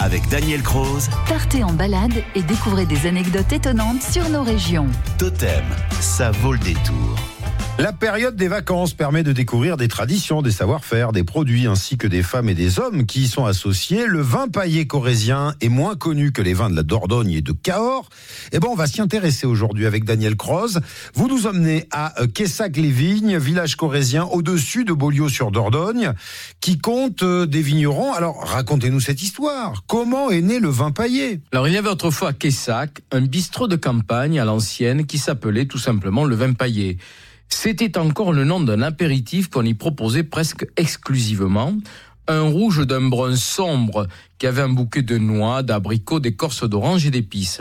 avec Daniel Croze. Partez en balade et découvrez des anecdotes étonnantes sur nos régions. Totem, ça vaut le détour. La période des vacances permet de découvrir des traditions, des savoir-faire, des produits ainsi que des femmes et des hommes qui y sont associés. Le vin paillé corésien est moins connu que les vins de la Dordogne et de Cahors. Et bon, on va s'y intéresser aujourd'hui avec Daniel Croze. Vous nous emmenez à Quessac-les-Vignes, village corésien au-dessus de Beaulieu-sur-Dordogne, qui compte euh, des vignerons. Alors, racontez-nous cette histoire. Comment est né le vin paillé? Alors, il y avait autrefois à Quessac un bistrot de campagne à l'ancienne qui s'appelait tout simplement le vin paillé. C'était encore le nom d'un apéritif qu'on y proposait presque exclusivement. Un rouge d'un brun sombre qui avait un bouquet de noix, d'abricots, d'écorces d'orange et d'épices.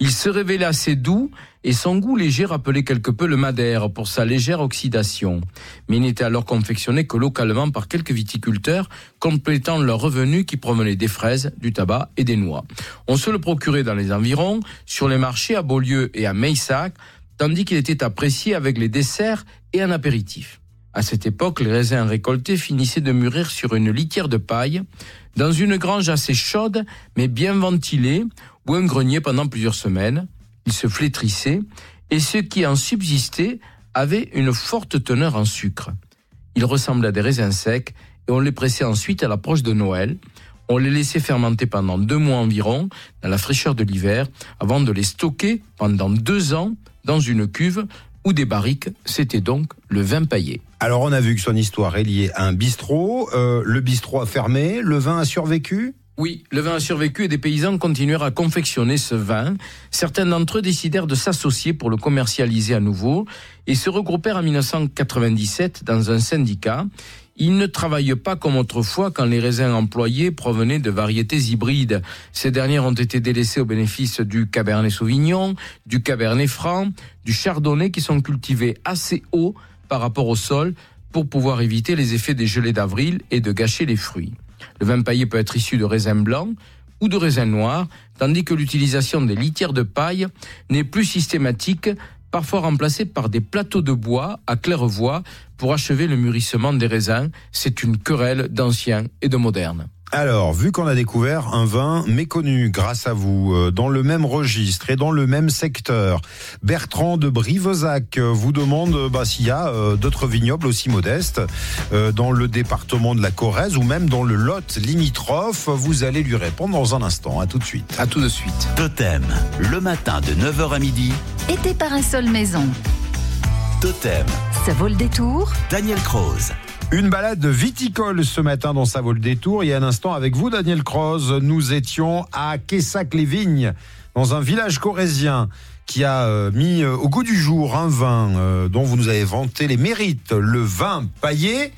Il se révélait assez doux et son goût léger rappelait quelque peu le madère pour sa légère oxydation. Mais il n'était alors confectionné que localement par quelques viticulteurs, complétant leurs revenus qui provenaient des fraises, du tabac et des noix. On se le procurait dans les environs, sur les marchés à Beaulieu et à Meissac, tandis qu'il était apprécié avec les desserts et un apéritif. À cette époque, les raisins récoltés finissaient de mûrir sur une litière de paille, dans une grange assez chaude, mais bien ventilée, ou un grenier pendant plusieurs semaines. Ils se flétrissaient, et ce qui en subsistait avait une forte teneur en sucre. Ils ressemblaient à des raisins secs, et on les pressait ensuite à l'approche de Noël. On les laissait fermenter pendant deux mois environ, dans la fraîcheur de l'hiver, avant de les stocker pendant deux ans dans une cuve ou des barriques. C'était donc le vin paillé. Alors, on a vu que son histoire est liée à un bistrot. Euh, le bistrot a fermé, le vin a survécu? Oui, le vin a survécu et des paysans continuèrent à confectionner ce vin. Certains d'entre eux décidèrent de s'associer pour le commercialiser à nouveau et se regroupèrent en 1997 dans un syndicat. Ils ne travaillent pas comme autrefois quand les raisins employés provenaient de variétés hybrides. Ces dernières ont été délaissées au bénéfice du Cabernet Sauvignon, du Cabernet Franc, du Chardonnay qui sont cultivés assez haut par rapport au sol pour pouvoir éviter les effets des gelées d'avril et de gâcher les fruits. Le vin paillé peut être issu de raisins blancs ou de raisins noirs, tandis que l'utilisation des litières de paille n'est plus systématique parfois remplacés par des plateaux de bois à claire-voie pour achever le mûrissement des raisins. C'est une querelle d'anciens et de modernes. Alors, vu qu'on a découvert un vin méconnu grâce à vous, euh, dans le même registre et dans le même secteur, Bertrand de Brivezac euh, vous demande euh, bah, s'il y a d'autres vignobles aussi modestes dans le département de la Corrèze ou même dans le Lot limitrophe. Vous allez lui répondre dans un instant. À tout de suite. À tout de suite. Totem, le matin de 9h à midi. Été Parasol Maison. Totem. Ça vaut le détour. Daniel Croze. Une balade viticole ce matin dans Ça vaut le détour. Il y a un instant avec vous, Daniel Croze, nous étions à Quessac-les-Vignes, dans un village corésien qui a euh, mis euh, au goût du jour un vin euh, dont vous nous avez vanté les mérites, le vin paillé.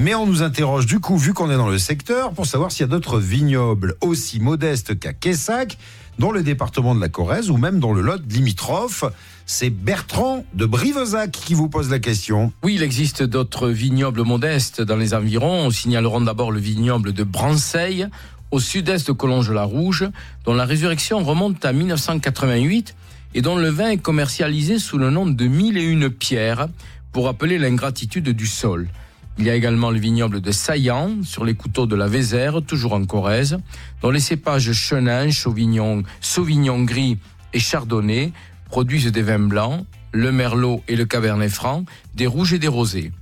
Mais on nous interroge du coup, vu qu'on est dans le secteur, pour savoir s'il y a d'autres vignobles aussi modestes qu'à Quessac, dans le département de la Corrèze ou même dans le Lot limitrophe. C'est Bertrand de Brivezac qui vous pose la question. Oui, il existe d'autres vignobles modestes dans les environs. On signaleront d'abord le vignoble de Branseille, au sud-est de Collonges-la-Rouge, dont la résurrection remonte à 1988 et dont le vin est commercialisé sous le nom de Mille et une pierres pour rappeler l'ingratitude du sol. Il y a également le vignoble de Saillant, sur les couteaux de la Vézère, toujours en Corrèze, dont les cépages Chenin, Sauvignon, Sauvignon gris et Chardonnay produisent des vins blancs, le Merlot et le Cabernet Franc, des rouges et des rosés.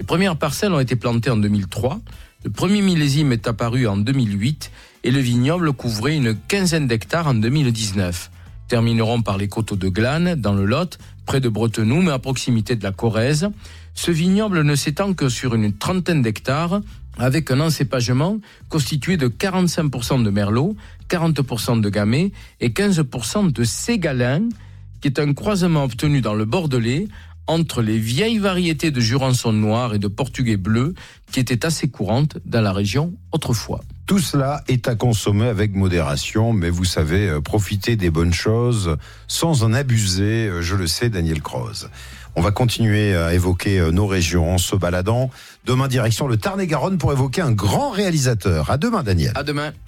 Les premières parcelles ont été plantées en 2003, le premier millésime est apparu en 2008 et le vignoble couvrait une quinzaine d'hectares en 2019. Termineront par les coteaux de Glane, dans le Lot, près de Bretenoux, mais à proximité de la Corrèze. Ce vignoble ne s'étend que sur une trentaine d'hectares, avec un encépagement constitué de 45% de merlot, 40% de gamay et 15% de ségalin, qui est un croisement obtenu dans le Bordelais entre les vieilles variétés de Jurançon noir et de Portugais bleu qui étaient assez courantes dans la région autrefois. Tout cela est à consommer avec modération, mais vous savez, euh, profiter des bonnes choses sans en abuser, euh, je le sais, Daniel Croze. On va continuer à évoquer euh, nos régions en se baladant. Demain, direction le Tarn-et-Garonne pour évoquer un grand réalisateur. À demain, Daniel. À demain.